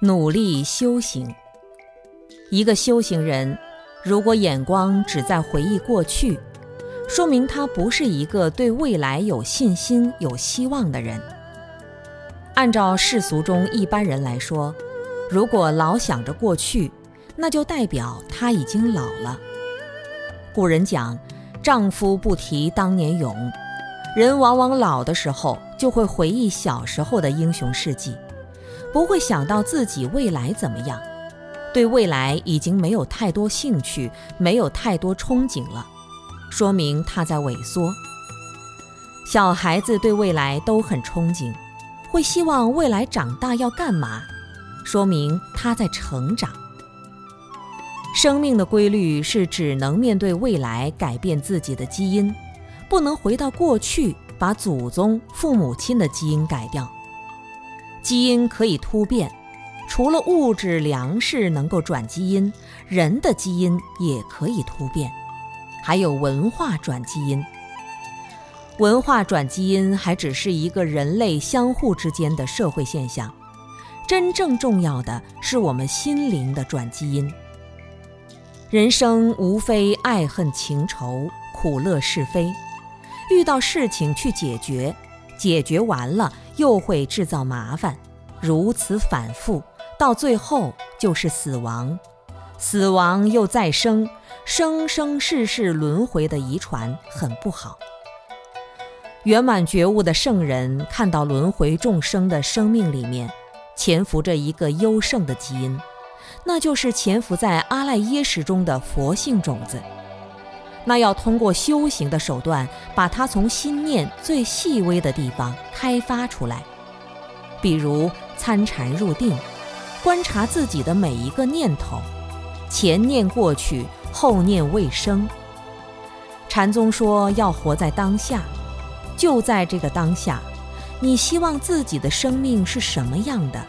努力修行。一个修行人，如果眼光只在回忆过去，说明他不是一个对未来有信心、有希望的人。按照世俗中一般人来说，如果老想着过去，那就代表他已经老了。古人讲：“丈夫不提当年勇。”人往往老的时候，就会回忆小时候的英雄事迹。不会想到自己未来怎么样，对未来已经没有太多兴趣，没有太多憧憬了，说明他在萎缩。小孩子对未来都很憧憬，会希望未来长大要干嘛，说明他在成长。生命的规律是只能面对未来，改变自己的基因，不能回到过去把祖宗、父母亲的基因改掉。基因可以突变，除了物质粮食能够转基因，人的基因也可以突变，还有文化转基因。文化转基因还只是一个人类相互之间的社会现象，真正重要的是我们心灵的转基因。人生无非爱恨情仇、苦乐是非，遇到事情去解决。解决完了，又会制造麻烦，如此反复，到最后就是死亡，死亡又再生，生生世世轮回的遗传很不好。圆满觉悟的圣人看到轮回众生的生命里面，潜伏着一个优胜的基因，那就是潜伏在阿赖耶识中的佛性种子。那要通过修行的手段，把它从心念最细微的地方开发出来，比如参禅入定，观察自己的每一个念头，前念过去，后念未生。禅宗说要活在当下，就在这个当下，你希望自己的生命是什么样的，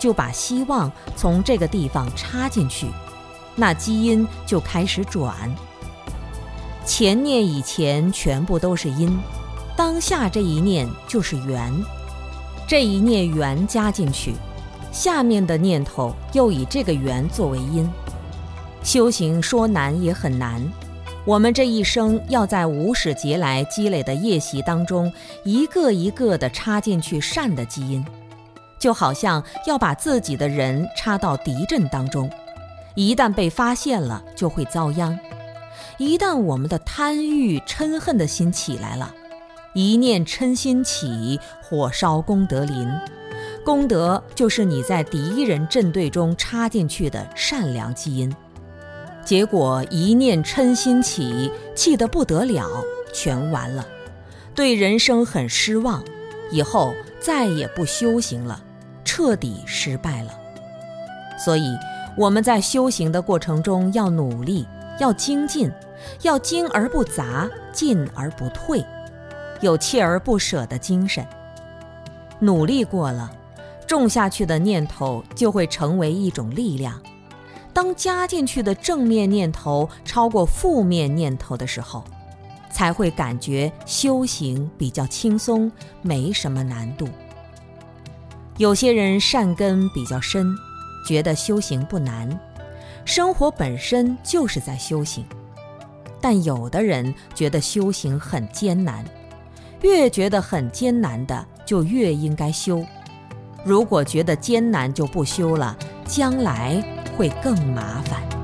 就把希望从这个地方插进去，那基因就开始转。前念以前全部都是因，当下这一念就是缘，这一念缘加进去，下面的念头又以这个缘作为因。修行说难也很难，我们这一生要在无始劫来积累的业习当中，一个一个的插进去善的基因，就好像要把自己的人插到敌阵当中，一旦被发现了，就会遭殃。一旦我们的贪欲嗔恨的心起来了，一念嗔心起，火烧功德林。功德就是你在敌人阵队中插进去的善良基因。结果一念嗔心起，气得不得了，全完了，对人生很失望，以后再也不修行了，彻底失败了。所以我们在修行的过程中要努力。要精进，要精而不杂，进而不退，有锲而不舍的精神。努力过了，种下去的念头就会成为一种力量。当加进去的正面念头超过负面念头的时候，才会感觉修行比较轻松，没什么难度。有些人善根比较深，觉得修行不难。生活本身就是在修行，但有的人觉得修行很艰难，越觉得很艰难的就越应该修。如果觉得艰难就不修了，将来会更麻烦。